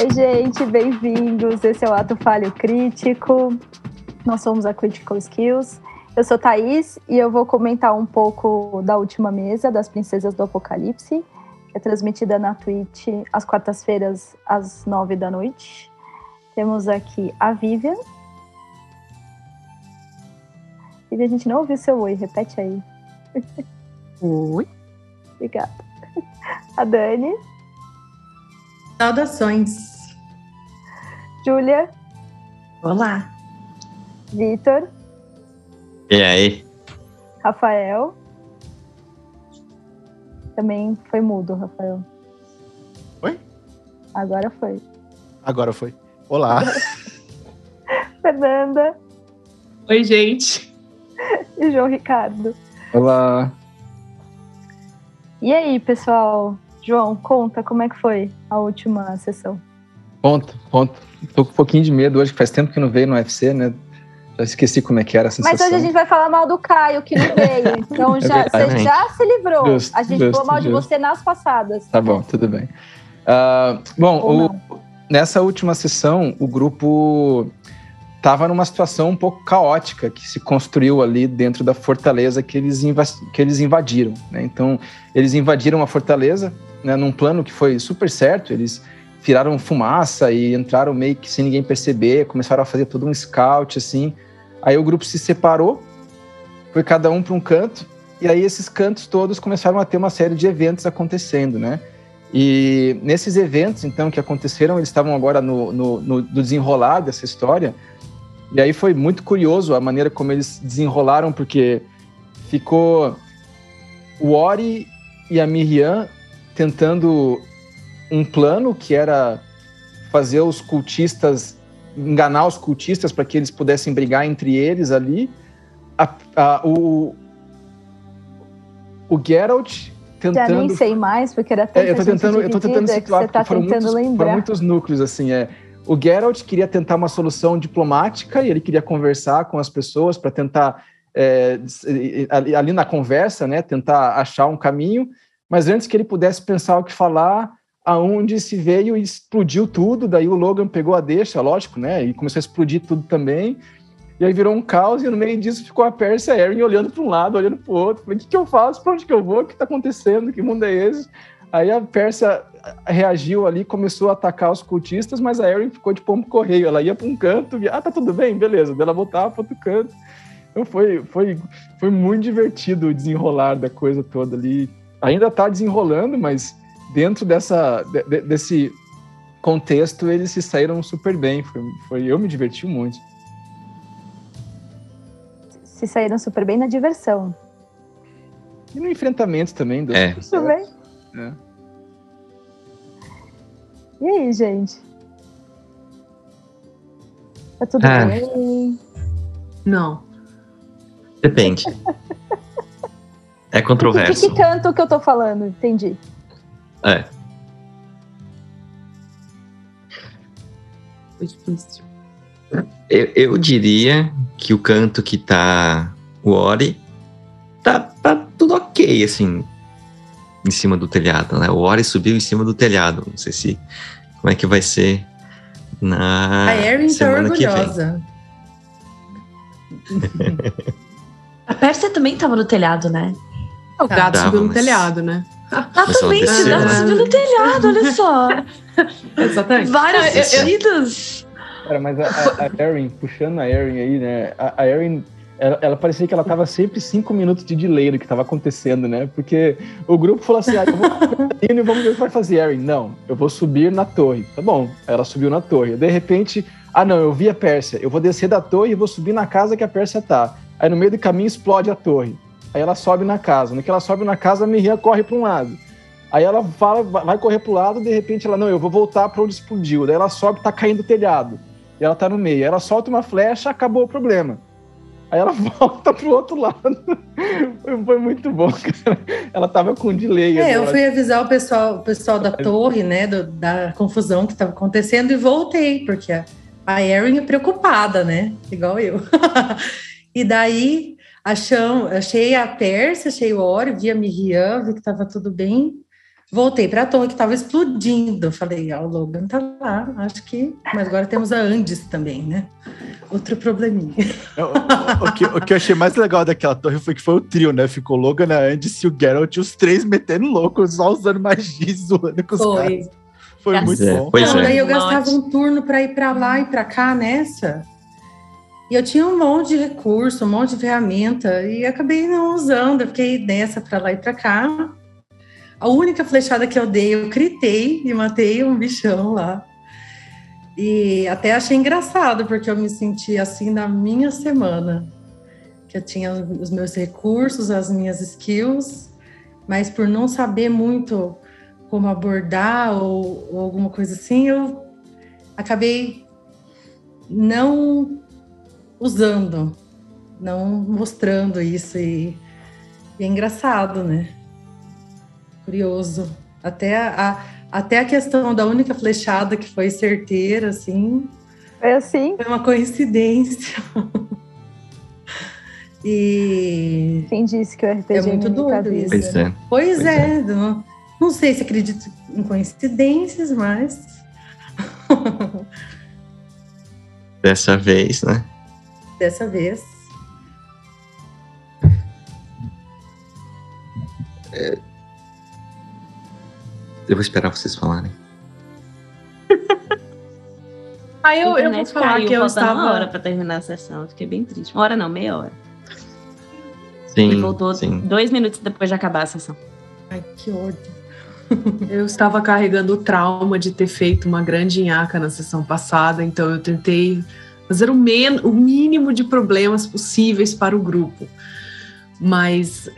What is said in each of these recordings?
Oi, gente, bem-vindos. Esse é o Ato Falho Crítico. Nós somos a Critical Skills. Eu sou Thaís e eu vou comentar um pouco da última mesa das Princesas do Apocalipse, que é transmitida na Twitch às quartas-feiras, às nove da noite. Temos aqui a Vivian. Vivian, a gente não ouviu seu oi, repete aí. Oi. Obrigada. A Dani. Saudações. Júlia. Olá. Vitor. E aí? Rafael. Também foi mudo, Rafael. Oi? Agora foi. Agora foi. Olá. Fernanda Oi, gente. e João Ricardo. Olá. E aí, pessoal? João, conta como é que foi a última sessão. Conta, conta. Tô com um pouquinho de medo hoje, que faz tempo que não veio no UFC, né? Já esqueci como é que era a sensação. Mas hoje a gente vai falar mal do Caio, que não veio. Então já, É verdade. você já se livrou. A gente falou mal de você nas passadas. Tá bom, tudo bem. Ah, bom, o- nessa última sessão, o grupo estava numa situação um pouco caótica que se construiu ali dentro da fortaleza que eles, que eles invadiram. né? Então, eles invadiram a fortaleza né, num plano que foi super certo. Eles tiraram fumaça e entraram meio que sem ninguém perceber, começaram a fazer todo um scout assim. Aí o grupo se separou, foi cada um para um canto, e aí esses cantos todos começaram a ter uma série de eventos acontecendo, né? E nesses eventos, então, que aconteceram, eles estavam agora no, no, no desenrolar dessa história. E aí foi muito curioso a maneira como eles desenrolaram, porque ficou o Ori e a Miriam tentando um plano que era fazer os cultistas, enganar os cultistas para que eles pudessem brigar entre eles ali. A- a- o, o Geralt Já tentando nem sei mais, porque era tanta é, eu tô tentando, eu tô tentando situar, você tá foram tentando muitos, lembrar. foram muitos núcleos, assim, é. O Geralt queria tentar uma solução diplomática e ele queria conversar com as pessoas para tentar, é, ali, ali na conversa, né, tentar achar um caminho, mas antes que ele pudesse pensar o que falar, aonde se veio e explodiu tudo, daí o Logan pegou a deixa, lógico, né, e começou a explodir tudo também, e aí virou um caos, e no meio disso ficou a Percy e a Erin olhando para um lado, olhando para o outro. Falei, o que, que eu faço? Para onde que eu vou? O que está acontecendo? Que mundo é esse? Aí a Pérsia reagiu ali, começou a atacar os cultistas, mas a Erin ficou de pombo correio. Ela ia para um canto, e, ah, tá tudo bem, beleza. Daí ela voltava para outro canto. Então foi, foi, foi muito divertido o desenrolar da coisa toda ali. Ainda tá desenrolando, mas dentro dessa, de- de- desse contexto eles se saíram super bem. Foi, foi, eu me diverti muito. Se saíram super bem na diversão. E no enfrentamento também. deu É. Tudo bem? É. E aí, gente? Tá tudo Ah. bem? Não. Depende. É De controverso. que canto que eu tô falando? Entendi. É. Foi difícil. Eu, eu diria que o canto que tá o Ori tá, tá tudo ok, assim, em cima do telhado, né? O Ori subiu em cima do telhado. Não sei se. Como é que vai ser na a Erin tá semana que vem. orgulhosa. A Pérsia também tava no telhado, né? O gato Tava, subiu no telhado, né? Ah, Mas ela também, desceu, ela né? subiu no telhado, olha só. Exatamente. Várias Não, eu- eu- vestidas. Cara, mas a, a, Erin, puxando a Erin aí, né? A, a Erin, ela, ela parecia que ela tava sempre cinco minutos de delay do que tava acontecendo, né? Porque o grupo falou assim: ah, eu vou e vamos ver o que vai fazer, Erin. Não, eu vou subir na torre. Tá bom. Ela subiu na torre. De repente, ah, não, eu vi a Pérsia. Eu vou descer da torre e vou subir na casa que a Pérsia tá. Aí no meio do caminho explode a torre. Aí ela sobe na casa. No que ela sobe na casa, a Miriam corre para um lado. Aí ela fala, vai correr pro lado, de repente ela, não, eu vou voltar para onde explodiu. Daí ela sobe, tá caindo o telhado. E ela tá no meio. Aí ela solta uma flecha, acabou o problema. Aí ela volta pro outro lado. Foi, foi muito bom, cara. Ela tava com delay. É, eu fui avisar o pessoal, o pessoal da torre, né, do- da confusão que estava acontecendo e voltei, porque a, a Erin é preocupada, né, igual eu. e daí acham, achei a Pérsia, achei o Ori, vi a Miriam, vi que estava tudo bem. Voltei para a torre que estava explodindo. Falei, ah, o Logan tá lá, acho que. Mas agora temos a Andes também, né? Outro probleminha. O, o, o, que, o que eu achei mais legal daquela torre foi que foi o trio, né? Ficou o Logan, a Andes e o Geralt, os três metendo louco, só usando magia, zoando com os Foi. caras. Foi É, muito bom. Pois Não, é. daí eu gastava um turno para ir para lá e para cá nessa. E eu tinha um monte de recurso, um monte de ferramenta, e acabei não usando. Eu fiquei nessa para lá e para cá. A única flechada que eu dei, eu critei e matei um bichão lá. E até achei engraçado, porque eu me senti assim na minha semana. Que eu tinha os meus recursos, as minhas skills, mas por não saber muito como abordar ou, ou alguma coisa assim, eu acabei não usando, não mostrando isso e, e é engraçado, né? Curioso. Até a, a- até a questão da única flechada que foi certeira, assim, Foi assim. foi uma coincidência. e Quem disse que o RPG É muito a doido isso. Pois né? é. Pois, Pois é, Não, não sei se acredito em coincidências, mas Dessa vez, né? Dessa vez. Eu vou esperar vocês falarem. Aí eu, eu vou falar caiu, que eu faltando uma hora estava. pra terminar a sessão. Eu fiquei bem triste. Uma hora não, meia hora. Sim, e voltou sim. dois minutos depois de acabar a sessão. Ai, que ódio. Eu estava carregando o trauma de ter feito uma grande nhaca na sessão passada, então eu tentei fazer o, men o mínimo de problemas possíveis para o grupo. Mas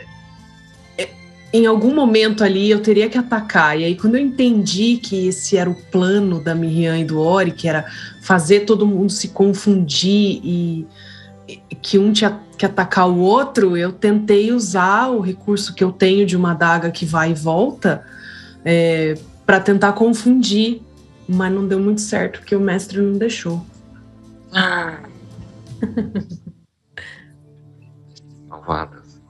é, em algum momento ali eu teria que atacar. E aí, quando eu entendi que esse era o plano da Miriam e do Ori, que era fazer todo mundo se confundir e, e que um tinha que atacar o outro, eu tentei usar o recurso que eu tenho de uma adaga que vai e volta para tentar confundir, mas não deu muito certo porque o mestre não deixou. Malvadas.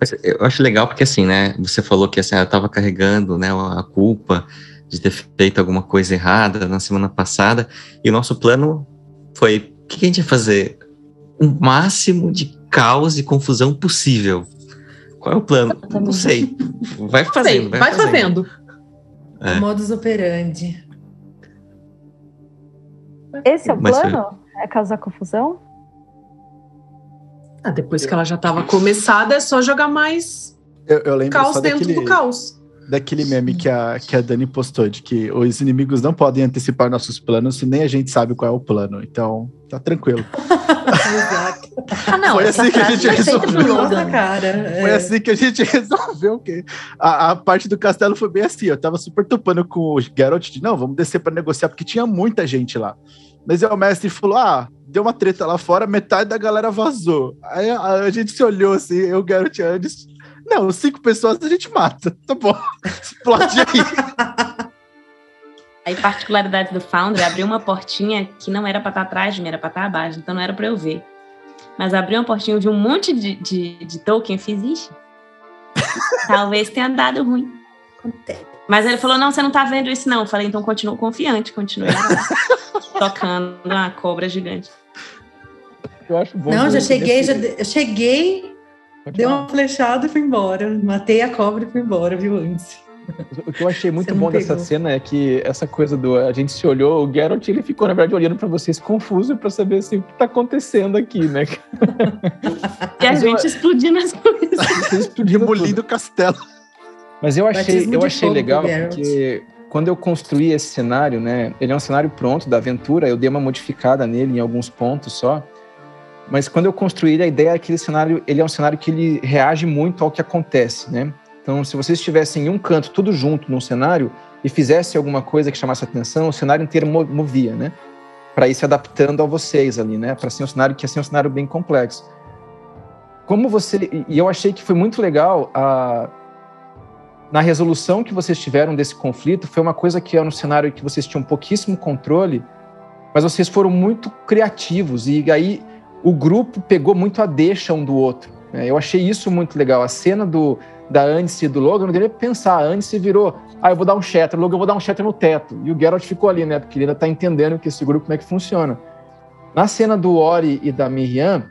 Mas eu acho legal porque assim, né? Você falou que assim, ela estava carregando, né, a culpa de ter feito alguma coisa errada na semana passada e o nosso plano foi o que a gente ia fazer? O máximo de caos e confusão possível. Qual é o plano? Não sei. Vai fazendo, Sei, vai, vai fazendo. fazendo. É. O modus operandi. Esse é o Mas plano? É causar confusão? Ah, depois que ela já estava começada, é só jogar mais Eu, eu lembro caos só dentro daquele, do caos. daquele meme que a, que a Dani postou, de que os inimigos não podem antecipar nossos planos e nem a gente sabe qual é o plano. Então, tá tranquilo. Exato. Ah, não. Foi essa assim que a gente resolveu. Nossa, cara. Foi é. assim que a gente resolveu que a, a parte do castelo foi bem assim. Eu tava super topando com o Geralt de não, vamos descer para negociar, porque tinha muita gente lá. Mas aí o mestre falou: ah, deu uma treta lá fora, metade da galera vazou. Aí a, a gente se olhou assim, eu, Geralt e Andes. Não, cinco pessoas a gente mata. Tá bom. Explode aí. Aí, particularidade do Foundry, abriu uma portinha que não era pra estar atrás de mim, era pra estar abaixo, então não era pra eu ver. Mas abriu uma portinha, eu vi um monte de, de, de token, eu fiz, ixi, talvez tenha dado ruim. Mas ele falou, não, você não tá vendo isso não. Eu falei, então continuo confiante, continuei lá, tocando uma cobra gigante. Eu acho bom. Não, já cheguei, já de- eu cheguei, Pode dei falar. uma flechada e fui embora. Matei a cobra e fui embora, viu, antes. O que eu achei muito bom dessa pegou. cena é que essa coisa do. A gente se olhou, o Geralt ele ficou, na verdade, olhando pra vocês confuso pra saber assim, o que tá acontecendo aqui, né? E a Mas eu- gente explodindo as coisas. Tudo. Demolindo o castelo. Mas eu achei, Batismo eu achei legal porque quando eu construí esse cenário, né? Ele é um cenário pronto da aventura, eu dei uma modificada nele em alguns pontos só. Mas quando eu construí ele, a ideia é que aquele cenário, ele é um cenário que ele reage muito ao que acontece, né? Então, se vocês estivessem em um canto, tudo junto num cenário, e fizesse alguma coisa que chamasse atenção, o cenário inteiro mo- movia, né? Para ir se adaptando a vocês ali, né? Para ser um cenário que ia ser um cenário bem complexo. Como você. E eu achei que foi muito legal a, na resolução que vocês tiveram desse conflito, foi uma coisa que era um cenário que vocês tinham pouquíssimo controle, mas vocês foram muito criativos e aí o grupo pegou muito a deixa um do outro. né? Eu achei isso muito legal. A cena do da Andice e do Logan, não deu nem pra pensar. A Andice virou, ah, eu vou dar um shatter, Logan, eu vou dar um shatter no teto. E o Geralt ficou ali, né? Porque ele ainda tá entendendo que esse grupo, como é que funciona. Na cena do Ori e da Miriam,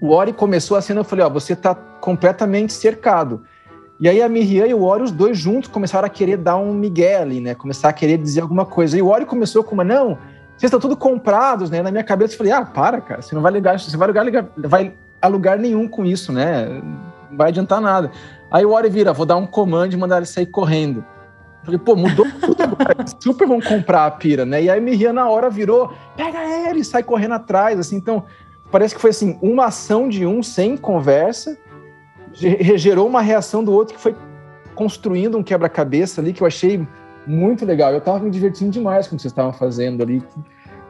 o Ori começou a cena, eu falei, ó, você tá completamente cercado. E aí a Miriam e o Ori, os dois juntos, começaram a querer dar um migué ali, né? Começar a querer dizer alguma coisa. E o Ori começou com uma, não, vocês estão tudo comprados, né? Na minha cabeça eu falei, ah, para, cara, você não vai ligar, você vai ligar, vai a lugar nenhum com isso, né? Não vai adiantar nada. Aí o Ori vira, vou dar um comando e mandar ele sair correndo. Falei, pô, mudou tudo agora. Super vão comprar a pira, né? E aí a Miriam na hora virou, pega ele sai correndo atrás, assim. Então, parece que foi assim, uma ação de um sem conversa, gerou uma reação do outro que foi construindo um quebra-cabeça ali que eu achei muito legal. Eu tava me divertindo demais com o que vocês estavam fazendo ali.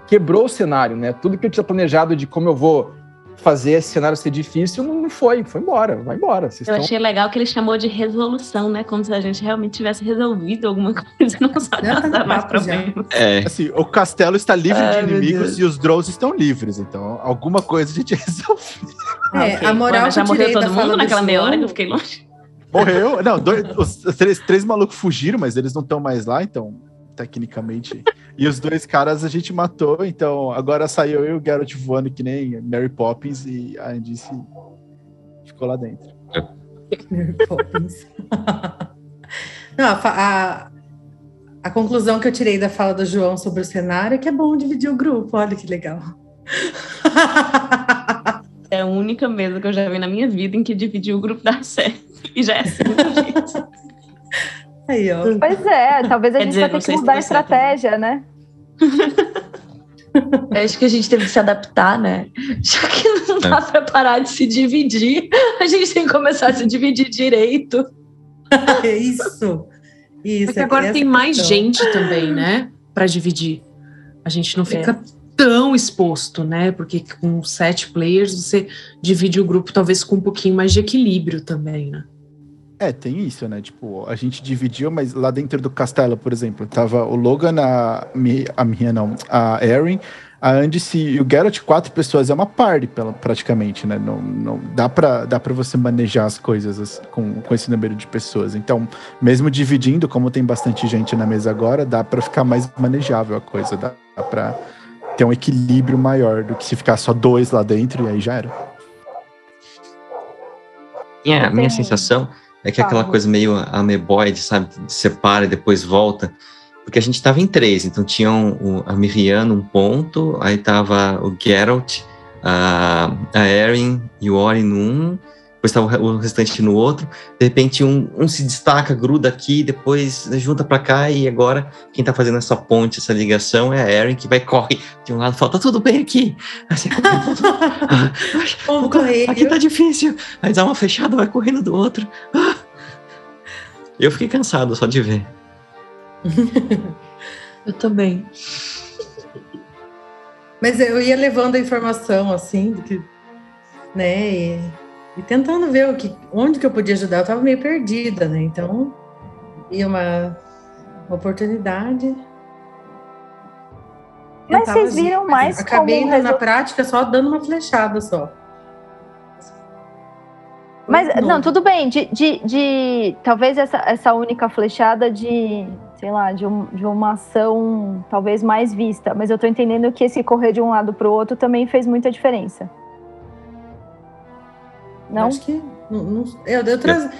Quebrou o cenário, né? Tudo que eu tinha planejado de como eu vou fazer esse cenário ser difícil, não foi, foi embora, vai embora. Vocês eu estão... achei legal que ele chamou de resolução, né? Como se a gente realmente tivesse resolvido alguma coisa e não dar mais problemas. É. Assim, o castelo está livre Ai, de inimigos e os drones estão livres, então alguma coisa a gente resolveu. É, okay. a moral Mas já morreu todo mundo naquela meia hora que eu fiquei longe? Morreu. Não, dois, os três, três malucos fugiram, mas eles não estão mais lá, então, tecnicamente. E os dois caras a gente matou, então agora saiu eu e o Geralt voando que nem Mary Poppins e a Andice ficou lá dentro. Mary Poppins. não, a, a, a conclusão que eu tirei da fala do João sobre o cenário é que é bom dividir o grupo. Olha que legal. É a única mesa que eu já vi na minha vida em que dividi o grupo da série. E já é assim, gente. Aí, ó. Pois é, talvez a Quer gente dizer, vai ter que mudar a estratégia, né? Eu acho que a gente teve que se adaptar, né? Já que não dá é. para parar de se dividir, a gente tem que começar a se dividir direito. É isso. Isso. Porque agora tem mais questão. gente também, né? Para dividir. A gente não fica é. tão exposto, né? Porque com sete players você divide o grupo talvez com um pouquinho mais de equilíbrio também, né? É, tem isso, né? Tipo, a gente dividiu, mas lá dentro do castelo, por exemplo, tava o Logan, a, a minha não, a Erin, a Andice e o Geralt, quatro pessoas, é uma party praticamente, né? Não, não, dá, pra, dá pra você manejar as coisas com, com esse número de pessoas. Então, mesmo dividindo, como tem bastante gente na mesa agora, dá pra ficar mais manejável a coisa, dá, dá pra ter um equilíbrio maior do que se ficar só dois lá dentro e aí já era. É, a minha sensação é que é aquela coisa meio ameboide, sabe? Separa e depois volta. Porque a gente estava em três, então tinha um, a Miriam num ponto, aí tava o Geralt, a, a Erin e o Ori num, depois estava o restante no outro. De repente, um, um se destaca, gruda aqui, depois junta para cá, e agora quem está fazendo essa ponte, essa ligação é a Erin, que vai corre de um lado fala: tá tudo bem aqui. Corre, aqui tá difícil. Aí dá uma fechada, vai correndo do outro. Eu fiquei cansado só de ver. eu também. Mas eu ia levando a informação assim, que, né? E e tentando ver o que, onde que eu podia ajudar. Eu estava meio perdida, né? Então, ia uma, uma oportunidade. Mas vocês viram mais Acabei como... na prática só dando uma flechada só. Mas, não, tudo bem, de, de, de, talvez essa, essa única flechada de, sei lá, de, um, de uma ação talvez mais vista, mas eu tô entendendo que esse correr de um lado para o outro também fez muita diferença. Não? Acho que. Não, não, eu, eu, traz,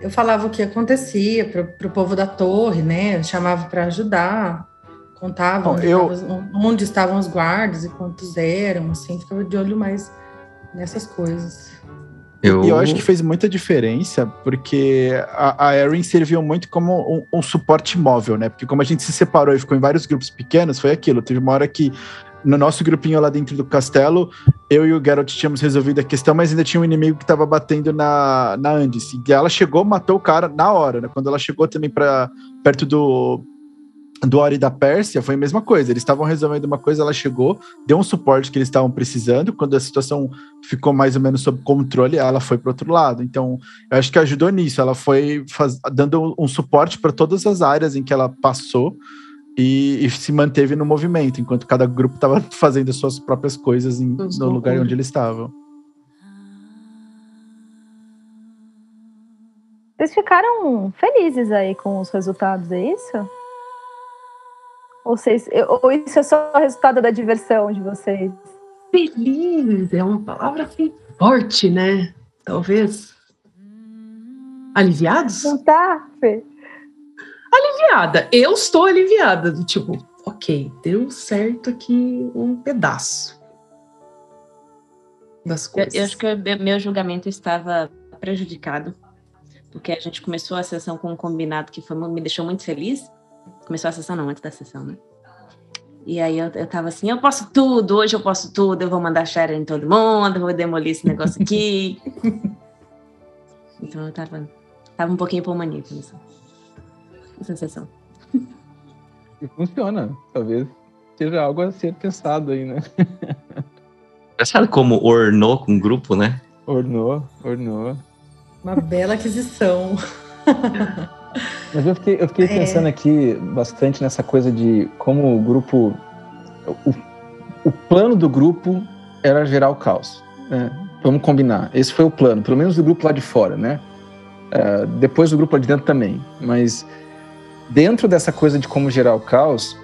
eu falava o que acontecia para o povo da torre, né? Eu chamava para ajudar, contava onde, eu... onde, estavam os guardas e quantos eram, assim, ficava de olho mais nessas coisas. Eu... E eu acho que fez muita diferença, porque a, a Erin serviu muito como um, um, suporte móvel, né? Porque como a gente se separou e ficou em vários grupos pequenos, foi aquilo. Teve uma hora que no nosso grupinho lá dentro do castelo, eu e o Geralt tínhamos resolvido a questão, mas ainda tinha um inimigo que estava batendo na, na Andice. E ela chegou, matou o cara na hora, né? Quando ela chegou também para perto do do Ori da Pérsia, foi a mesma coisa. Eles estavam resolvendo uma coisa, ela chegou, deu um suporte que eles estavam precisando. Quando a situação ficou mais ou menos sob controle, ela foi para outro lado. Então, eu acho que ajudou nisso. Ela foi faz, dando um suporte para todas as áreas em que ela passou e, e, se manteve no movimento, enquanto cada grupo estava fazendo as suas próprias coisas em, no lugar onde eles estavam. Vocês ficaram felizes aí com os resultados, é isso? Ou, vocês, ou isso é só o resultado da diversão de vocês? Feliz é uma palavra assim, forte, né? Talvez. Aliviados? Não tá, Fê? Aliviada. Eu estou aliviada. Do tipo, ok, deu certo aqui um pedaço das coisas. Eu, eu acho que meu julgamento estava prejudicado porque a gente começou a sessão com um combinado que foi, me deixou muito feliz. Começou a sessão, não, antes da sessão, né? E aí eu, eu tava assim, eu posso tudo, hoje eu posso tudo, eu vou mandar Sharon em todo mundo, vou demolir esse negócio aqui. então eu tava, tava um pouquinho pulmonífero nessa, sessão. E funciona, talvez seja algo a ser pensado aí, né? Engraçado como ornou com o grupo, né? Ornou, ornou. Uma bela aquisição. Mas eu fiquei, eu fiquei é. pensando aqui bastante nessa coisa de como o grupo. O, o plano do grupo era gerar o caos. Né? Vamos combinar. Esse foi o plano, pelo menos do grupo lá de fora, né? Uh, depois do grupo lá de dentro também. Mas dentro dessa coisa de como gerar o caos,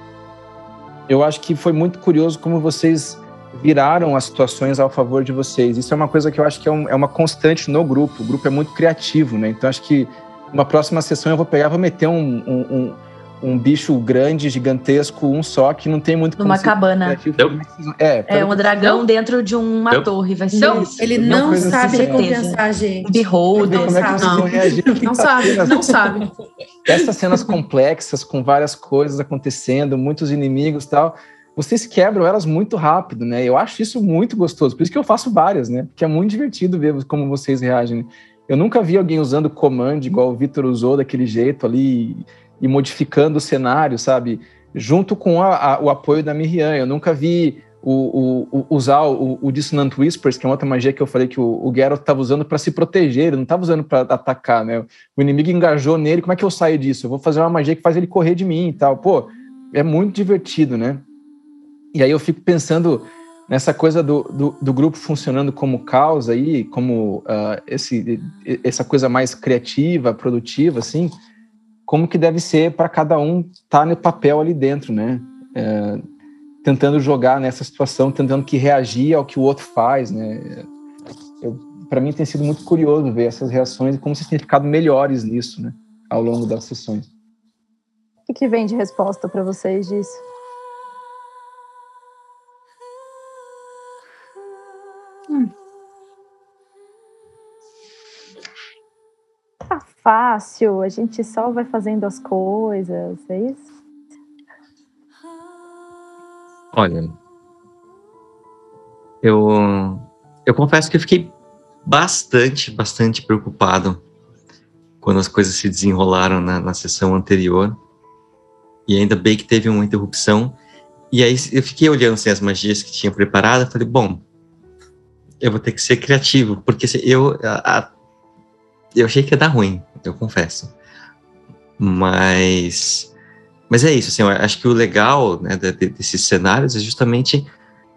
eu acho que foi muito curioso como vocês viraram as situações ao favor de vocês. Isso é uma coisa que eu acho que é, um, é uma constante no grupo. O grupo é muito criativo, né? Então acho que uma próxima sessão eu vou pegar, vou meter um, um, um, bicho grande, gigantesco, um só, que não tem muito Numa cabana. É, é um dragão não. dentro de uma não. torre, vai ser não, isso. Ele não, não sabe assim, recompensar a gente. Beholder, é que não. Não sabe, não sabe. Essas cenas complexas, com várias coisas acontecendo, muitos inimigos e tal vocês quebram elas muito rápido, né? Eu acho isso muito gostoso, por isso que eu faço várias, né? Porque é muito divertido ver como vocês reagem. Eu nunca vi alguém usando command igual o Vitor usou daquele jeito ali e modificando o cenário, sabe? Junto com a, a, o apoio da Miriam. Eu nunca vi o, o, o, usar o, o, Dissonant Whispers, que é uma outra magia que eu falei que o, o Geralt estava usando para se proteger, ele não estava usando para atacar, né? O inimigo engajou nele, como é que eu saio disso? Eu vou fazer uma magia que faz ele correr de mim e tal. Pô, é muito divertido, né? E aí eu fico pensando nessa coisa do, do, do grupo funcionando como causa aí, como uh, esse, essa coisa mais criativa, produtiva, assim, como que deve ser para cada um estar tá no papel ali dentro, né? É, tentando jogar nessa situação, tentando que reagir ao que o outro faz, né? Para mim tem sido muito curioso ver essas reações e como vocês têm ficado melhores nisso, né? Ao longo das sessões. O que vem de resposta para vocês disso? Fácil, a gente só vai fazendo as coisas, é isso? Olha, eu, eu confesso que eu fiquei bastante, bastante preocupado quando as coisas se desenrolaram na, na sessão anterior. E ainda bem que teve uma interrupção. E aí eu fiquei olhando assim, as magias que tinha preparado. Falei, bom, eu vou ter que ser criativo, porque eu, a, a, eu achei que ia dar ruim eu confesso. Mas, mas é isso, assim, eu acho que o legal né, desses cenários é justamente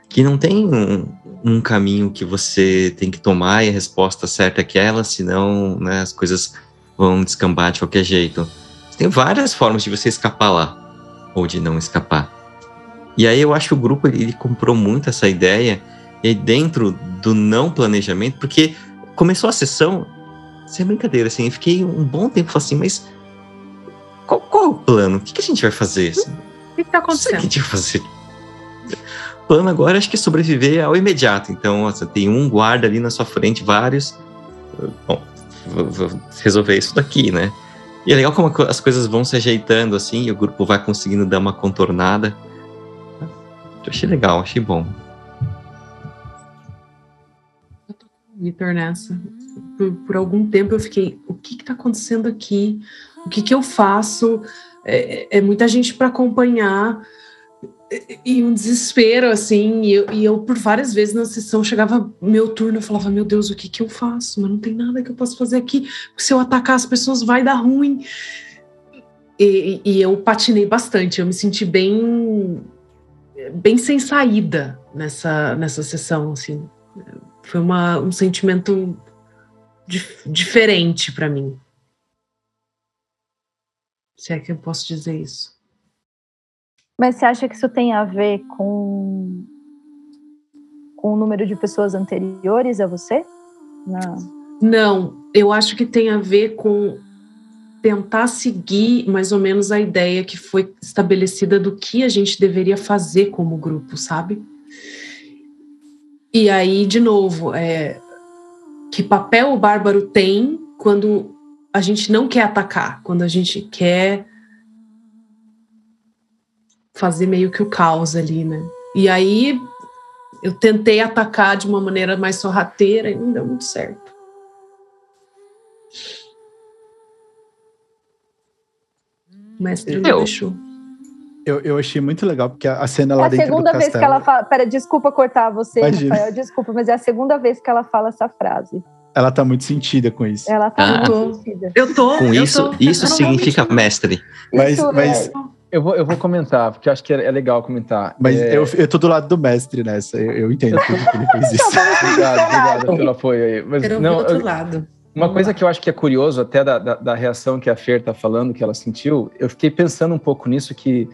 que não tem um, um, caminho que você tem que tomar e a resposta certa é aquela, senão né, as coisas vão descambar de qualquer jeito. Tem várias formas de você escapar lá, ou de não escapar. E aí eu acho que o grupo ele, comprou muito essa ideia, e dentro do não planejamento, porque começou a sessão sem brincadeira, assim, eu fiquei um bom tempo assim, mas qual, qual é o plano? O que, que, a gente vai fazer? Assim? O que, está acontecendo? O que a gente vai fazer? O plano agora acho que é sobreviver ao imediato. Então, você tem um guarda ali na sua frente, vários. Bom, vou, vou resolver isso daqui, né? E é legal como as coisas vão se ajeitando assim, e o grupo vai conseguindo dar uma contornada. Eu achei legal, achei bom. Vitor nessa. Por, por, algum tempo eu fiquei, o que está acontecendo aqui? O que, que eu faço? É, é muita gente para acompanhar e um desespero, assim, e eu, e eu, por várias vezes na sessão chegava meu turno, eu falava, meu Deus, o que que eu faço? Mas não tem nada que eu possa fazer aqui, se eu atacar as pessoas vai dar ruim. E, e eu patinei bastante, eu me senti bem bem sem saída nessa, nessa sessão, assim. Foi uma, um sentimento dif diferente para mim. Se é que eu posso dizer isso. Mas você acha que isso tem a ver com, com o número de pessoas anteriores a você? Não. Não, eu acho que tem a ver com tentar seguir mais ou menos a ideia que foi estabelecida do que a gente deveria fazer como grupo, sabe? E aí, de novo, é, que papel o bárbaro tem quando a gente não quer atacar, quando a gente quer fazer meio que o caos ali, né? E aí eu tentei atacar de uma maneira mais sorrateira e não deu muito certo. O mestre não Eu. deixou. Eu, eu achei muito legal, porque a cena lá É a dentro segunda do vez castelo... que ela fala. Pera, desculpa cortar você, Imagina. Rafael, desculpa, mas é a segunda vez que ela fala essa frase. Ela tá muito sentida com isso. Ela tá Ah. muito sentida. Eu tô. Com eu isso, tô isso significa mestre. Mas- Isso mas- é- Eu vou, eu vou comentar, porque eu acho que é, é legal comentar. Mas É, eu, eu tô do lado do mestre nessa, eu, eu entendo que ele fez isso. Obrigado, obrigado pelo apoio aí. Mas, não, outro eu- lado. Uma coisa que eu acho que é curioso, até da, da, da reação que a Fer tá falando, que ela sentiu, eu fiquei pensando um pouco nisso, que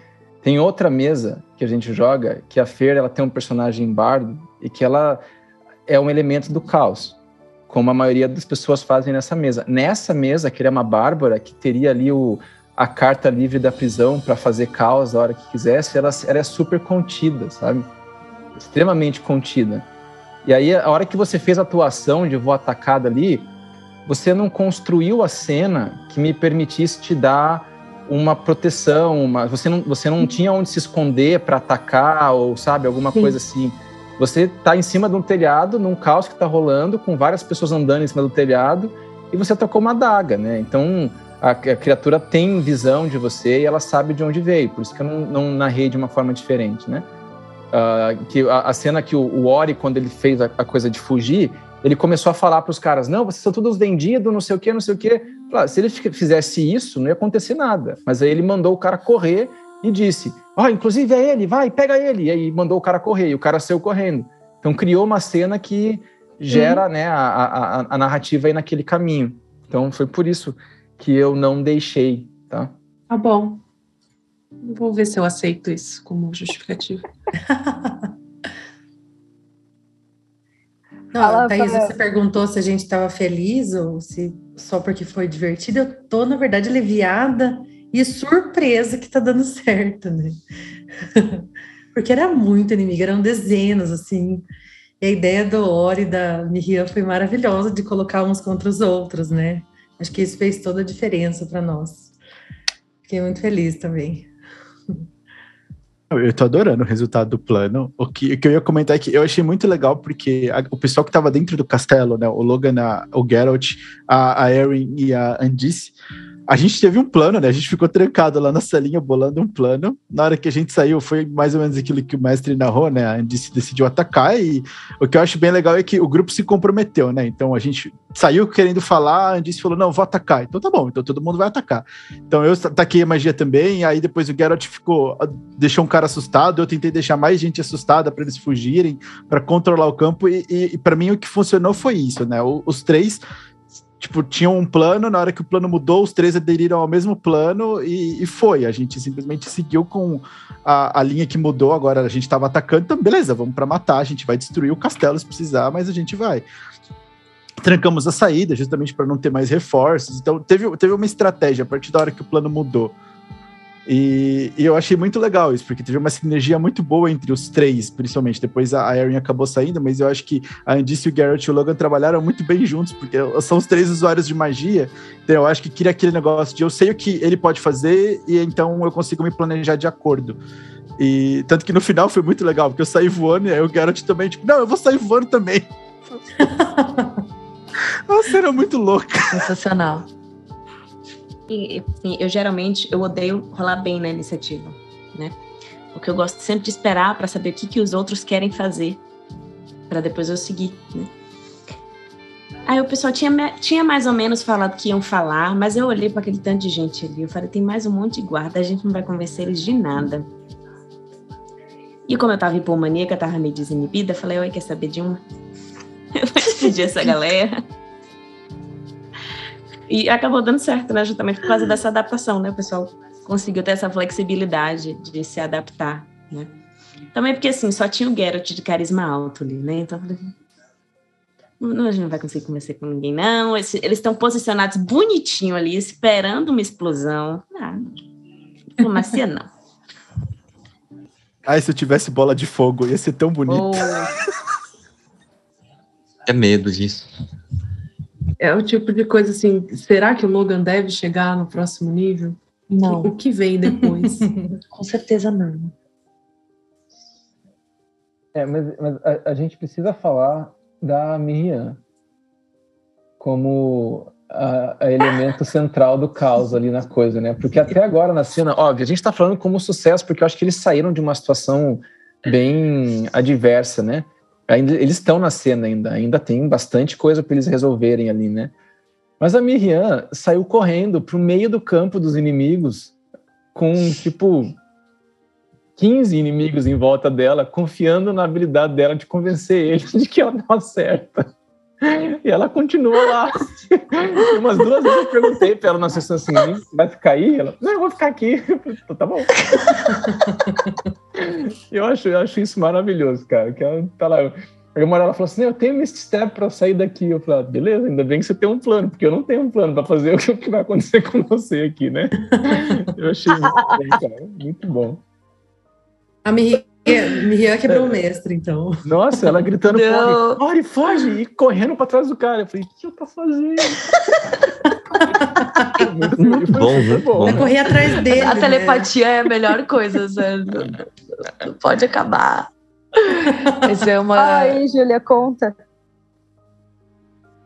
tem outra mesa que a gente joga, que a Fer ela tem um personagem bardo e que ela é um elemento do caos, como a maioria das pessoas fazem nessa mesa. Nessa mesa, que ele é uma bárbara, que teria ali o, a carta livre da prisão para fazer caos a hora que quisesse, ela, ela é super contida, sabe? Extremamente contida. E aí, a hora que você fez a atuação de vou atacar dali, você não construiu a cena que me permitisse te dar uma proteção, uma, você, não, você não tinha onde se esconder para atacar ou sabe alguma Sim. coisa assim. Você está em cima de um telhado, num caos que está rolando, com várias pessoas andando em cima do telhado, e você tocou uma adaga, né? Então a, a criatura tem visão de você e ela sabe de onde veio. Por isso que eu não, não narrei de uma forma diferente, né? Ah, que a, a cena que o, o Ori, quando ele fez a, a coisa de fugir, ele começou a falar para os caras: não, vocês são todos vendidos, não sei o quê, não sei o quê. Claro, se ele fi- fizesse isso, não ia acontecer nada. Mas aí ele mandou o cara correr e disse: ó, inclusive é ele, vai, pega ele. E aí mandou o cara correr, e o cara saiu correndo. Então criou uma cena que gera né, a, a, a- a narrativa aí naquele caminho. Então foi por isso que eu não deixei, tá? Tá bom. Vou ver se eu aceito isso como justificativa. Não, Fala, Thaís, você perguntou se a gente estava feliz ou se só porque foi divertido. Eu tô, na verdade, aliviada e surpresa que tá dando certo, né? porque era muito inimigo, eram dezenas, assim. E a ideia do Ori e da Miriam foi maravilhosa de colocar uns contra os outros, né? Acho que isso fez toda a diferença para nós. Fiquei muito feliz também. Eu tô adorando o resultado do plano. O que, o que eu ia comentar é que eu achei muito legal porque a- o pessoal que tava dentro do castelo, né? O Logan, a- o Geralt, a, a Erin e a Andice, a gente teve um plano, né? A gente ficou trancado lá na salinha bolando um plano. Na hora que a gente saiu, foi mais ou menos aquilo que o mestre narrou, né? A Andice decidiu atacar e o que eu acho bem legal é que o grupo se comprometeu, né? Então a gente saiu querendo falar, a Andice falou, não, vou atacar. Então tá bom, então todo mundo vai atacar. Então eu ataquei a magia também, aí depois o Geralt ficou, deixou um cara assustado, eu tentei deixar mais gente assustada para eles fugirem, para controlar o campo, e, e, e para mim o que funcionou foi isso, né? Os três, tipo, tinham um plano, na hora que o plano mudou, os três aderiram ao mesmo plano e, e foi. A gente simplesmente seguiu com a, a linha que mudou, agora a gente estava atacando, então beleza, vamos para matar, a gente vai destruir o castelo se precisar, mas a gente vai trancamos a saída, justamente para não ter mais reforços. Então, teve, teve uma estratégia a partir da hora que o plano mudou. E, e eu achei muito legal isso, porque teve uma sinergia muito boa entre os três, principalmente. Depois a a Erin acabou saindo, mas eu acho que a Andice, o Garrett e o Logan trabalharam muito bem juntos, porque são os três usuários de magia. Então, eu acho que queria aquele negócio de eu sei o que ele pode fazer, e então eu consigo me planejar de acordo. E tanto que no final foi muito legal, porque eu saí voando, e aí o Garrett também, tipo, não, eu vou sair voando também. Nossa, era muito louca. Sensacional. Assim, eu geralmente eu odeio rolar bem na iniciativa, né? Porque eu gosto sempre de esperar para saber o que, que os outros querem fazer para depois eu seguir, né? Aí o pessoal tinha, tinha mais ou menos falado que iam falar, mas eu olhei para aquele tanto de gente ali. Eu falei, tem mais um monte de guarda, a gente não vai convencer eles de nada. E como eu tava hipomaníaca, tava meio desinibida, falei, oi, quer saber de uma? Eu vou despedir essa galera. E acabou dando certo, né? Justamente por causa dessa adaptação, né? O pessoal conseguiu ter essa flexibilidade de se adaptar, né? Também porque, assim, só tinha o Geralt de carisma alto ali, né? Então, não, a gente não vai conseguir conversar com ninguém, não. Eles estão posicionados bonitinho ali, esperando uma explosão. Ah, diplomacia não. Ai, se eu tivesse bola de fogo, ia ser tão bonito. Oh. É medo disso. É o tipo de coisa assim, será que o Logan deve chegar no próximo nível? Não. O que vem depois? Com certeza não. É, mas, mas a, a gente precisa falar da Miriam como a, a, elemento central do caos ali na coisa, né? Porque até agora na cena, óbvio, a gente tá falando como sucesso, porque eu acho que eles saíram de uma situação bem adversa, né? Ainda, eles estão na cena ainda, ainda tem bastante coisa para eles resolverem ali, né? Mas a Miriam saiu correndo pro meio do campo dos inimigos com, tipo, 15 inimigos em volta dela, confiando na habilidade dela de convencer eles de que ela estava certa. E ela continua lá. Umas duas vezes eu perguntei para ela na sessão assim: vai ficar aí? Ela, não, eu vou ficar aqui. Eu, tá bom. Eu acho, eu acho isso maravilhoso, cara. Que ela tá lá. Aí uma hora ela falou assim: eu tenho esse step para sair daqui. Eu falei: ah, beleza, ainda bem que você tem um plano, porque eu não tenho um plano para fazer o que vai acontecer com você aqui, né? Eu achei muito bom, cara. Muito bom. A Miriam, Miriam quebrou o mestre, então. Nossa, ela gritando, corre, corre, foge, e correndo para trás do cara. Eu falei, o que eu tô fazendo? muito bom, muito bom. Eu corri atrás dele. A né? telepatia é a melhor coisa. Não pode acabar. Mas é uma. Ai, Júlia, conta.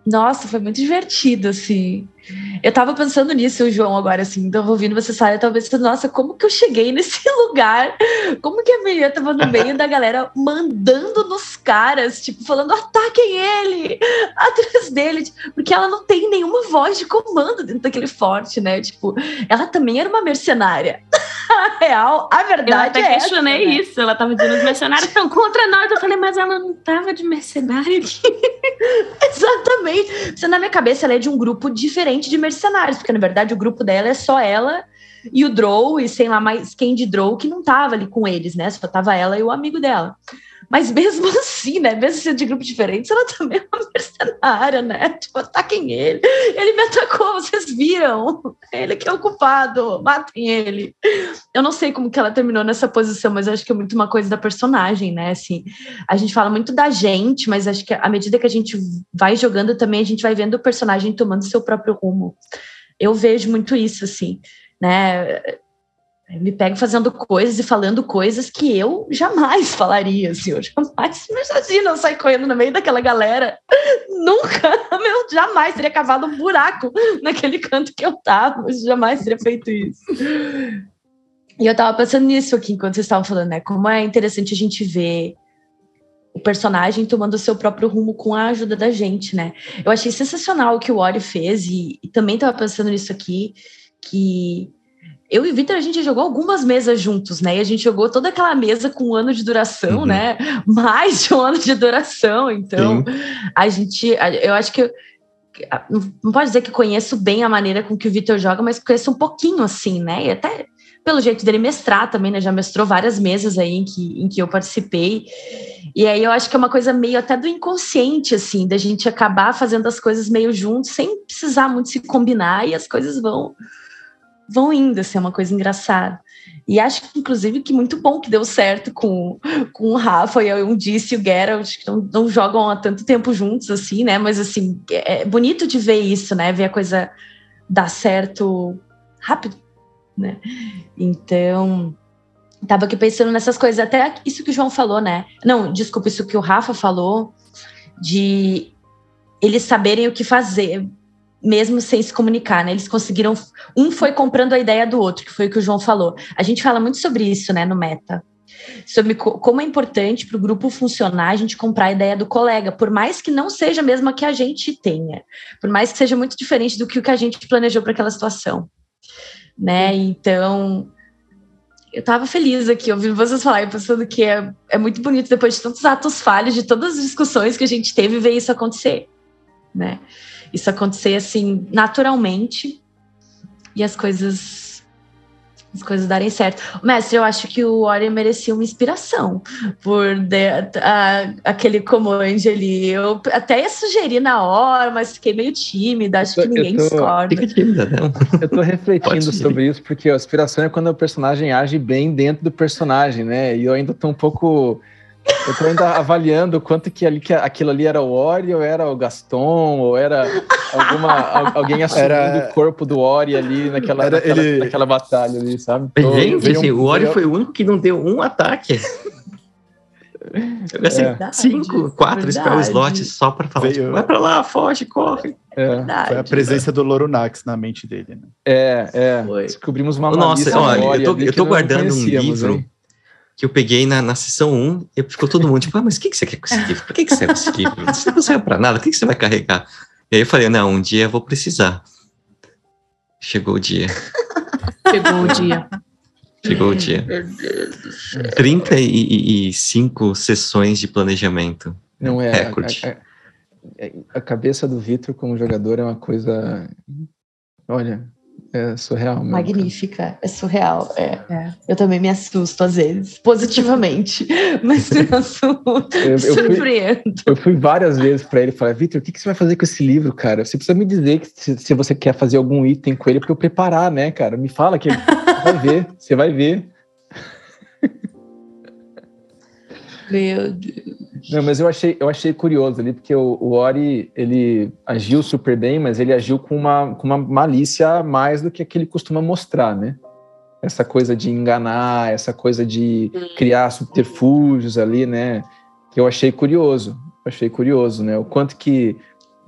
Nossa, foi muito divertido, assim. Eu tava pensando nisso, João, agora, assim, tava ouvindo você sair, pensando, nossa, como que eu cheguei nesse lugar? Como que a menina tava no meio da galera mandando nos caras, tipo, falando, ataquem ele, atrás dele, porque ela não tem nenhuma voz de comando dentro daquele forte, né? Tipo, ela também era uma mercenária. a real, a verdade eu até é questionei essa, né? isso. Ela tava dizendo os mercenários estão contra nós. Eu falei, mas ela não tava de mercenário aqui. Exatamente. Você, na minha cabeça, ela é de um grupo diferente de mercenários, porque na verdade o grupo dela é só ela e o Drow, e sei lá mais quem de Drow que não tava ali com eles, né? Só tava ela e o amigo dela. Mas mesmo assim, né? Mesmo sendo de grupos diferentes, ela também é uma mercenária, né? Tipo, ataquem ele. Ele me atacou, vocês viram? Ele que é o culpado, matem ele. Eu não sei como que ela terminou nessa posição, mas acho que é muito uma coisa da personagem, né? Assim, a gente fala muito da gente, mas acho que à medida que a gente vai jogando também, a gente vai vendo o personagem tomando seu próprio rumo. Eu vejo muito isso, assim, né? Eu me pego fazendo coisas e falando coisas que eu jamais falaria, assim, eu jamais, imagina, eu sair correndo no meio daquela galera, nunca, meu, jamais teria cavado um buraco naquele canto que eu tava, eu jamais teria feito isso. E eu tava pensando nisso aqui, enquanto vocês estavam falando, né, como é interessante a gente ver o personagem tomando o seu próprio rumo com a ajuda da gente, né. Eu achei sensacional o que o Ori fez e, e também tava pensando nisso aqui, que eu e o Vitor, a gente jogou algumas mesas juntos, né? E a gente jogou toda aquela mesa com um ano de duração, uhum. né? Mais de um ano de duração. Então, Sim. a gente, eu acho que. Não pode dizer que conheço bem a maneira com que o Vitor joga, mas conheço um pouquinho assim, né? E até pelo jeito dele mestrar também, né? Já mestrou várias mesas aí em que, em que eu participei. E aí eu acho que é uma coisa meio até do inconsciente, assim, da gente acabar fazendo as coisas meio juntos, sem precisar muito se combinar, e as coisas vão vão indo, assim, é uma coisa engraçada. E acho, inclusive, que muito bom que deu certo com, com o Rafa e o Disse e o Geralt, que não, não jogam há tanto tempo juntos, assim, né? Mas, assim, é bonito de ver isso, né? Ver a coisa dar certo rápido, né? Então, tava aqui pensando nessas coisas, até isso que o João falou, né? Não, desculpa, isso que o Rafa falou, de eles saberem o que fazer, mesmo sem se comunicar, né? Eles conseguiram. Um foi comprando a ideia do outro, que foi o que o João falou. A gente fala muito sobre isso, né, no Meta. Sobre como é importante para o grupo funcionar a gente comprar a ideia do colega, por mais que não seja a mesma que a gente tenha, por mais que seja muito diferente do que o que a gente planejou para aquela situação, né? Então, eu estava feliz aqui ouvindo vocês falarem, pensando que é, é muito bonito depois de tantos atos falhos, de todas as discussões que a gente teve, ver isso acontecer né? Isso acontecer assim naturalmente e as coisas as coisas darem certo. Mestre, eu acho que o Ori merecia uma inspiração por de, a, aquele comando ali. Eu até ia sugerir na hora, mas fiquei meio tímida, acho que ninguém tô, discorda. Fica tímida, não. Eu tô refletindo sobre isso, porque a inspiração é quando o personagem age bem dentro do personagem, né? E eu ainda tô um pouco. Eu tô ainda avaliando o quanto que, ali, que aquilo ali era o Ori, ou era o Gaston, ou era alguma, alguém assumindo Era- o corpo do Ori ali naquela, Era naquela, ele- naquela batalha ali, sabe? Tô- gente, assim, um- o Ori foi o único que não deu um ataque. Eu gastei É. cinco, Verdade, quatro spell verdade. slots só pra falar, Veio- tipo, vai pra lá, foge, corre. É, Verdade. Foi a presença do Loronax na mente dele, né? é, é. Foi. Descobrimos uma Nossa, olha, eu tô, eu tô guardando um livro hein? Que eu peguei na, na sessão 1 e ficou todo mundo tipo, ah, mas o que, que você quer com esse livro? Por que, que serve esse livro? Isso não serve pra nada, o que, que você vai carregar? E aí eu falei, não, um dia eu vou precisar. Chegou o dia, Chegou o dia. chegou o dia. 35 sessões de planejamento. Não é. Recorde. A, a- a cabeça do Vitor como jogador é uma coisa. Olha, é surreal. mesmo. Magnífica, é surreal. É. É. Eu também me assusto às vezes, positivamente, mas me assusto, Eu- eu fui- surpreendo. Eu fui várias vezes pra ele e falei, Vitor, o que, que você vai fazer com esse livro, cara? Você precisa me dizer que se, se você quer fazer algum item com ele pra eu preparar, né, cara? Me fala que você vai ver, você vai ver. Meu Deus. Não, mas eu achei, eu achei curioso ali, porque o, o Ori, ele agiu super bem, mas ele agiu com uma, com uma malícia mais do que que ele costuma mostrar, né? Essa coisa de enganar, essa coisa de criar subterfúgios ali, né? Que eu achei curioso. Achei curioso, né? O quanto que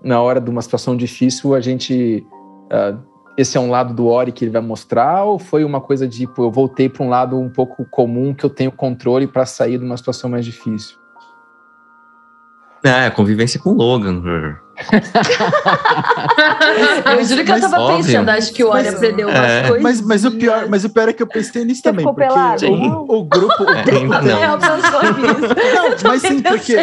na hora de uma situação difícil a gente. ah, esse é um lado do Ori que ele vai mostrar, ou foi uma coisa de, tipo, eu voltei para um lado um pouco comum que eu tenho controle para sair de uma situação mais difícil? Ah, convivência com o Logan. Eu juro que eu mas tava óbvio. pensando, acho que o Ori Mas- aprendeu umas É. coisas. Mas, mas, o pior, mas o pior é que eu pensei nisso Você também. ficou Porque o, o grupo. O É, grupo ainda tem- não. Eu. Não, mas sim, porque,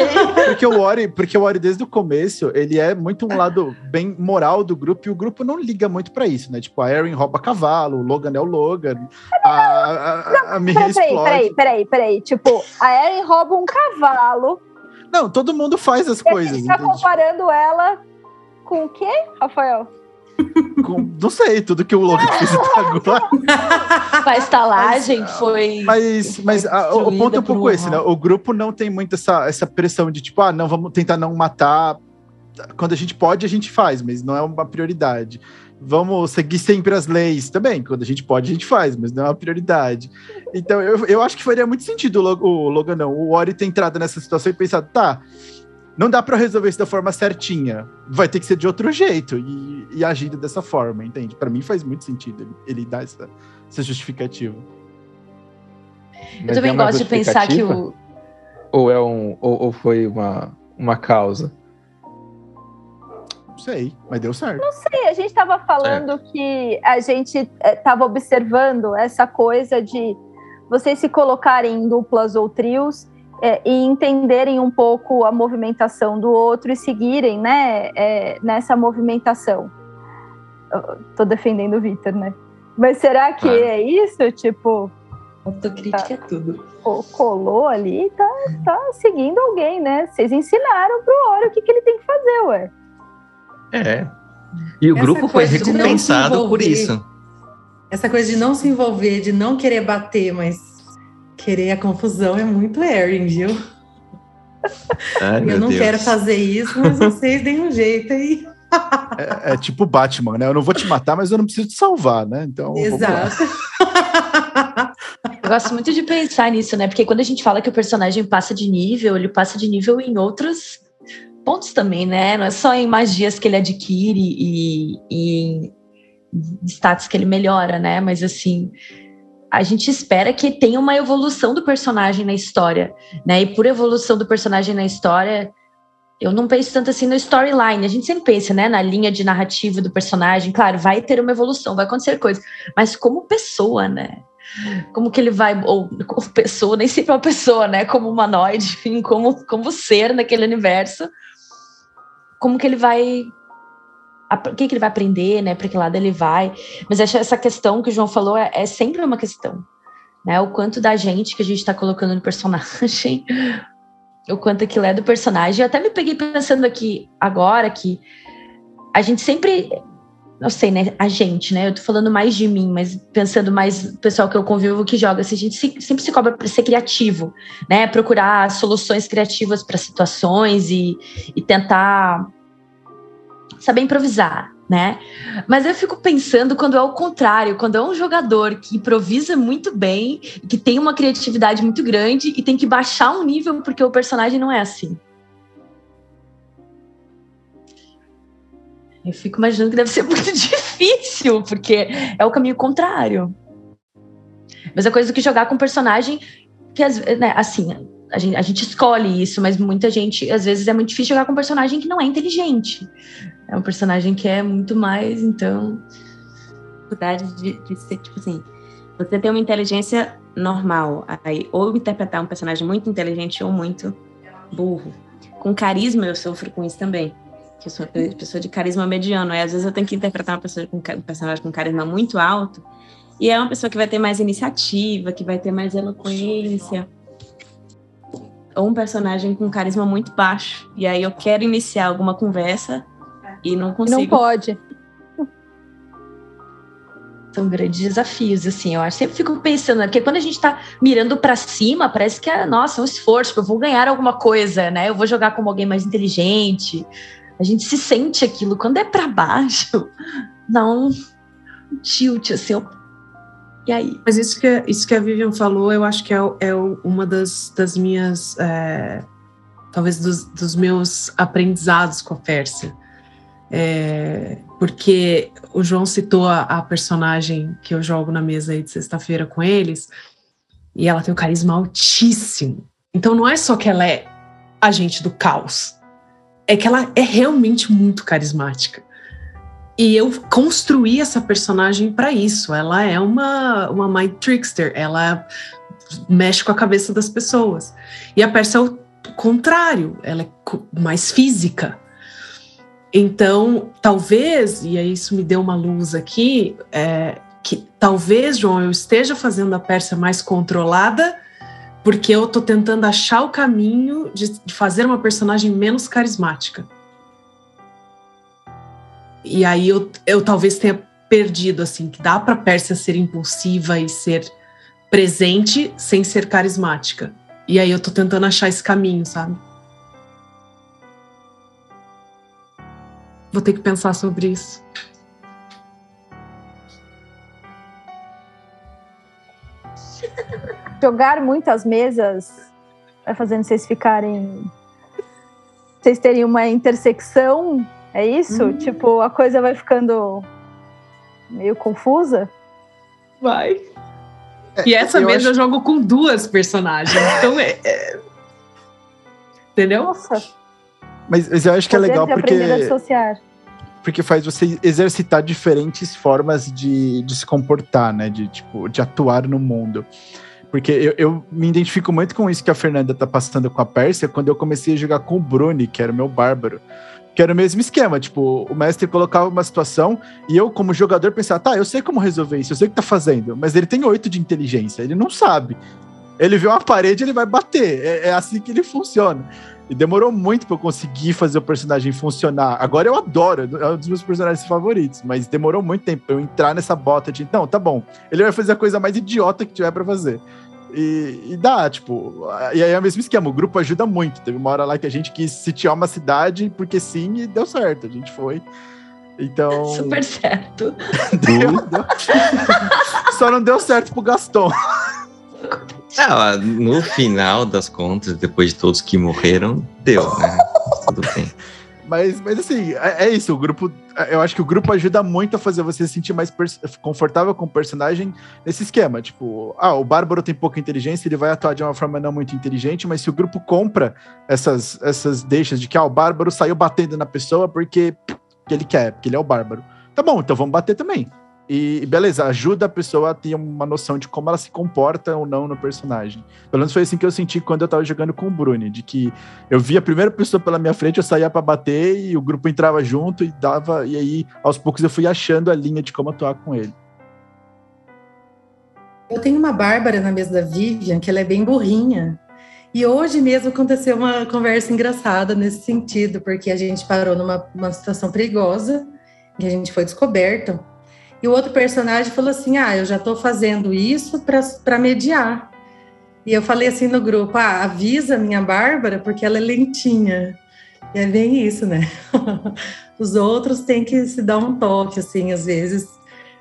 porque o Ori, porque o Ori desde o começo, ele é muito um lado bem moral do grupo e o grupo não liga muito pra isso, né? Tipo, a Erin rouba cavalo, o Logan é o Logan, a, a, a, a Miriam Peraí, peraí, peraí, peraí, peraí. Tipo, a Erin rouba um cavalo. Não, todo mundo faz as E a coisas, gente tá entende? comparando ela com o quê, Rafael? Com- não sei, tudo que o Logan fez até agora. A estalagem foi. Mas, mas a- o, o Destruída ponto é um pouco um esse, né? O grupo não tem muito essa, essa pressão de tipo, ah, não, vamos tentar não matar. Quando a gente pode, a gente faz, mas não é uma prioridade. Vamos seguir sempre as leis também. Quando a gente pode, a gente faz, mas não é uma prioridade. Então, eu, eu acho que faria muito sentido o, Lo- o Logan, não. O Ori ter entrado nessa situação e pensado, tá, não dá pra resolver isso da forma certinha. Vai ter que ser de outro jeito. E, e agindo dessa forma, entende? Pra mim faz muito sentido ele, ele dar essa, essa justificativa. Eu Mas também é gosto de pensar que justificativa? o. Ou, é um, ou, ou foi uma, uma causa? Não sei, mas deu certo. Sim, a gente estava falando que a gente estava observando essa coisa de vocês se colocarem em duplas ou trios é, e entenderem um pouco a movimentação do outro e seguirem né, é, nessa movimentação. Eu tô defendendo o Vitor, né? Mas será que Claro. é isso? Tipo, Autocrítica é tudo. co- colou ali e tá, tá seguindo alguém, né? Vocês ensinaram pro Ori o que, que ele tem que fazer, ué. É. E o Essa grupo foi recompensado por isso. Essa coisa de não se envolver, de não querer bater, mas querer a confusão é muito Erin, viu? Ai, Eu não Deus. quero fazer isso, mas vocês deem um jeito aí. É, é tipo Batman, né? Eu não vou te matar, mas eu não preciso te salvar, né? Então. Exato. Eu gosto muito de pensar nisso, né? Porque quando a gente fala que o personagem passa de nível, ele passa de nível em outros pontos também, né? Não é só em magias que ele adquire e, e em status que ele melhora, né? Mas assim, a gente espera que tenha uma evolução do personagem na história, né? E por evolução do personagem na história, eu não penso tanto assim no storyline. A gente sempre pensa, né, na linha de narrativa do personagem. Claro, vai ter uma evolução, vai acontecer coisa, mas como pessoa, né? Como que ele vai, ou como pessoa, nem sempre uma pessoa, né? Como humanoide, enfim, como, como ser naquele universo. Como que ele vai o que, que ele vai aprender, né? Para que lado ele vai. Mas essa questão que o João falou é, é sempre uma questão, né? O quanto da gente que a gente está colocando no personagem, o quanto aquilo é do personagem. Eu até me peguei pensando aqui agora que a gente sempre não sei, né? A gente, né? Eu tô falando mais de mim, mas pensando mais no pessoal que eu convivo que joga, assim, a gente sempre se cobra para ser criativo, né? Procurar soluções criativas para situações e, e tentar saber improvisar, né? Mas eu fico pensando quando é o contrário, quando é um jogador que improvisa muito bem, que tem uma criatividade muito grande e tem que baixar um nível porque o personagem não é assim. Eu fico imaginando que deve ser muito difícil, porque é o caminho contrário. Mesma coisa do que jogar com um personagem que, né, assim, a gente, a gente escolhe isso, mas muita gente, às vezes, é muito difícil jogar com um personagem que não é inteligente. É um personagem que é muito mais, então. Dificuldade de, de ser, tipo assim, você tem uma inteligência normal, aí, ou interpretar um personagem muito inteligente ou muito burro. Com carisma, eu sofro com isso também que eu sou uma pessoa de carisma mediano, e às vezes eu tenho que interpretar uma pessoa com um personagem com carisma muito alto, e é uma pessoa que vai ter mais iniciativa, que vai ter mais eloquência, ou um personagem com carisma muito baixo, e aí eu quero iniciar alguma conversa e não consigo. Não pode. São grandes desafios, assim, eu acho. Sempre fico pensando, né? Porque quando a gente tá mirando para cima, parece que é, nossa, um esforço, eu vou ganhar alguma coisa, né? Eu vou jogar como alguém mais inteligente, a gente se sente aquilo. Quando é para baixo, dá um tilt, assim. E aí? Mas isso que, isso que a Vivian falou, eu acho que é, é uma das, das minhas. É, talvez dos, dos, meus aprendizados com a Pérsia. É, porque o João citou a, a, personagem que eu jogo na mesa aí de sexta-feira com eles, e ela tem um carisma altíssimo. Então não é só que ela é agente do caos, é que ela é realmente muito carismática. E eu construí essa personagem para isso. Ela é uma, uma mind trickster, ela mexe com a cabeça das pessoas. E a Persa é o contrário, ela é mais física. Então, talvez, e aí isso me deu uma luz aqui, é, que talvez, João, eu esteja fazendo a Pérsia mais controlada porque eu tô tentando achar o caminho de, de fazer uma personagem menos carismática. E aí eu, eu talvez tenha perdido, assim, que dá para Pérsia ser impulsiva e ser presente sem ser carismática. E aí eu tô tentando achar esse caminho, sabe? Vou ter que pensar sobre isso. jogar muitas mesas vai fazendo vocês ficarem. Vocês terem uma intersecção, é isso? Uhum. Tipo, a coisa vai ficando meio confusa? Vai. É, e essa eu mesa acho... eu jogo com duas personagens. Então é. é... Entendeu? Nossa. Mas, mas eu acho que é legal porque. Porque faz você exercitar diferentes formas de, de se comportar, né? De, tipo, de atuar no mundo. Porque eu, eu, me identifico muito com isso que a Fernanda tá passando com a Pérsia quando eu comecei a jogar com o Bruni, que era o meu bárbaro. Que era o mesmo esquema, tipo, o mestre colocava uma situação e eu, como jogador, pensava, tá, eu sei como resolver isso, eu sei o que tá fazendo, mas ele tem oito de inteligência, ele não sabe. Ele vê uma parede, ele vai bater. É, é assim que ele funciona. E demorou muito para eu conseguir fazer o personagem funcionar. Agora eu adoro, é um dos meus personagens favoritos, mas demorou muito tempo pra eu entrar nessa bota de, não, tá bom, ele vai fazer a coisa mais idiota que tiver para fazer. E, e, dá, tipo, e aí é o mesmo esquema, o grupo ajuda muito. Teve uma hora lá que a gente quis sitiar uma cidade, porque sim, e deu certo, a gente foi. Então. Super certo. deu, deu. Só não deu certo pro Gaston. Ah, no final das contas, depois de todos que morreram, deu, né? Tudo bem. Mas, mas assim, é, é, isso. O grupo. Eu acho que o grupo ajuda muito a fazer você se sentir mais confortável com o personagem nesse esquema. Tipo, ah, o Bárbaro tem pouca inteligência, ele vai atuar de uma forma não muito inteligente, mas se o grupo compra essas, essas deixas de que ah, o Bárbaro saiu batendo na pessoa porque, porque ele quer, porque ele é o Bárbaro. Tá bom, então vamos bater também. E beleza, ajuda a pessoa a ter uma noção de como ela se comporta ou não no personagem. Pelo menos foi assim que eu senti quando eu tava jogando com o Bruni, de que eu via a primeira pessoa pela minha frente, eu saía para bater e o grupo entrava junto e dava, e aí aos poucos eu fui achando a linha de como atuar com ele. Eu tenho uma Bárbara na mesa da Vivian, que ela é bem burrinha. E hoje mesmo aconteceu uma conversa engraçada nesse sentido, porque a gente parou numa situação perigosa, e a gente foi descoberto. E o outro personagem falou assim: Ah, eu já estou fazendo isso para mediar. E eu falei assim no grupo: Ah, avisa a minha Bárbara, porque ela é lentinha. E é bem isso, né? Os outros têm que se dar um toque, assim, às vezes,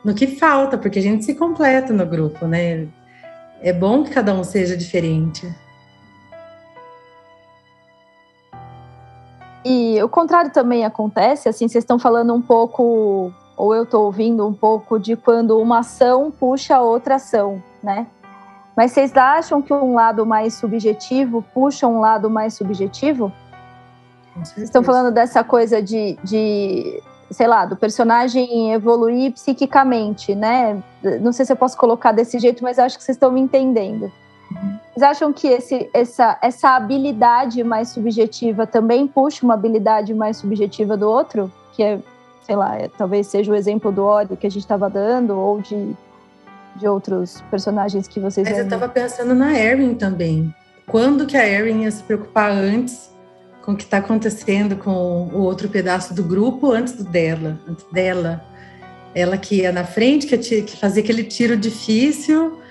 no que falta, porque a gente se completa no grupo, né? É bom que cada um seja diferente. E o contrário também acontece, assim, vocês estão falando um pouco ou eu estou ouvindo um pouco de quando uma ação puxa outra ação, né? Mas vocês acham que um lado mais subjetivo puxa um lado mais subjetivo? Estão falando dessa coisa de, de, sei lá, do personagem evoluir psiquicamente, né? Não sei se eu posso colocar desse jeito, mas acho que vocês estão me entendendo. Uhum. Vocês acham que esse, essa, essa habilidade mais subjetiva também puxa uma habilidade mais subjetiva do outro? Que é sei lá, é, talvez seja o exemplo do Ori que a gente estava dando, ou de, de outros personagens que vocês... Mas eu estava pensando na Erin também. Quando que a Erin ia se preocupar antes com o que está acontecendo com o outro pedaço do grupo antes do dela, antes dela. Ela que ia na frente, que, que fazia aquele tiro difícil,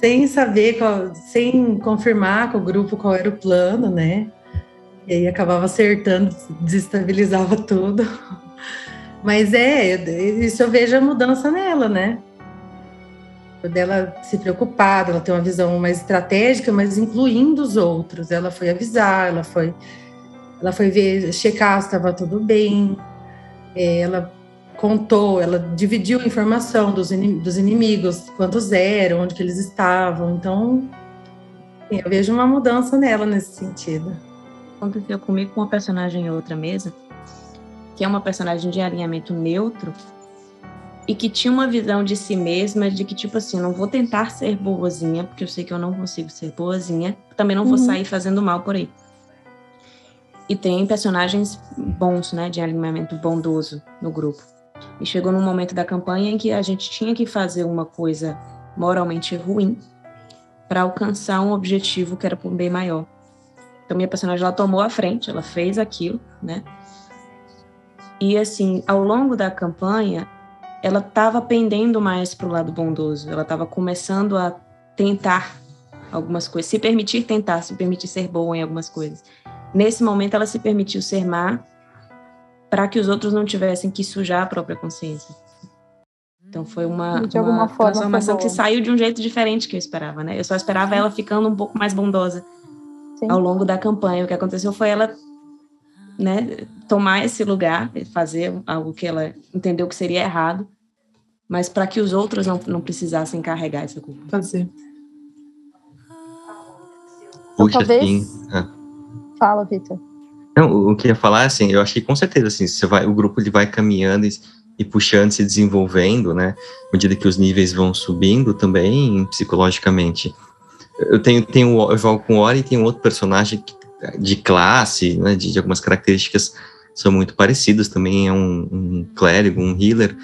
sem saber, qual, sem confirmar com o grupo qual era o plano, né? E aí acabava acertando, desestabilizava tudo. Mas é, isso eu vejo a mudança nela, né? Dela se preocupar, ela ter uma visão mais estratégica, mas incluindo os outros. Ela foi avisar, ela foi, ela foi ver, checar se estava tudo bem. É, ela contou, ela dividiu informação dos, inimigos, quantos eram, onde que eles estavam. Então, eu vejo uma mudança nela nesse sentido. Aconteceu comigo com uma personagem em outra mesa que é uma personagem de alinhamento neutro e que tinha uma visão de si mesma de que, tipo assim, não vou tentar ser boazinha, porque eu sei que eu não consigo ser boazinha, também não vou uhum. sair fazendo mal por aí. E tem personagens bons, né, de alinhamento bondoso no grupo. E chegou num momento da campanha em que a gente tinha que fazer uma coisa moralmente ruim para alcançar um objetivo que era por um bem maior. Então minha personagem ela tomou a frente, ela fez aquilo, né? E assim, ao longo da campanha, ela estava pendendo mais para o lado bondoso. Ela estava começando a tentar algumas coisas, se permitir tentar, se permitir ser boa em algumas coisas. Nesse momento, ela se permitiu ser má para que os outros não tivessem que sujar a própria consciência. Então foi uma, de alguma uma forma transformação que saiu de um jeito diferente que eu esperava, né? Eu só esperava ela ficando um pouco mais bondosa Sim. ao longo da campanha. O que aconteceu foi ela né, tomar esse lugar, fazer algo que ela entendeu que seria errado, mas para que os outros não, não precisassem carregar essa culpa. Fazer. Puxa, talvez... sim. Ah. Fala, Vitor. Não, o que eu ia falar, assim, eu acho que com certeza, assim, você vai, o grupo ele vai caminhando e, e puxando, se desenvolvendo, né, à medida que os níveis vão subindo também, psicologicamente. Eu tenho, tenho eu jogo com o Ori e tem um outro personagem que de classe, né, de, de, algumas características são muito parecidas, também é um, um clérigo, um healer,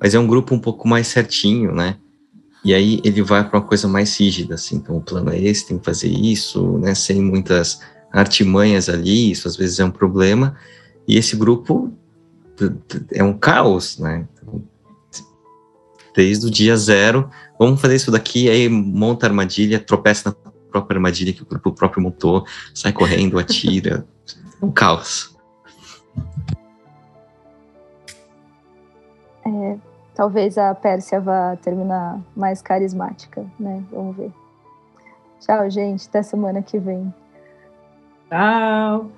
mas é um grupo um pouco mais certinho, né? E aí ele vai para uma coisa mais rígida, assim, então o plano é esse, tem que fazer isso, né, sem muitas artimanhas ali, isso às vezes é um problema, e esse grupo é um caos, né? Então, desde o dia zero, vamos fazer isso daqui, aí monta a armadilha, tropeça na própria armadilha que o grupo próprio montou, sai correndo, atira. um caos. É, talvez a Pérsia vá terminar mais carismática, né? Vamos ver. Tchau, gente. Até semana que vem. Tchau.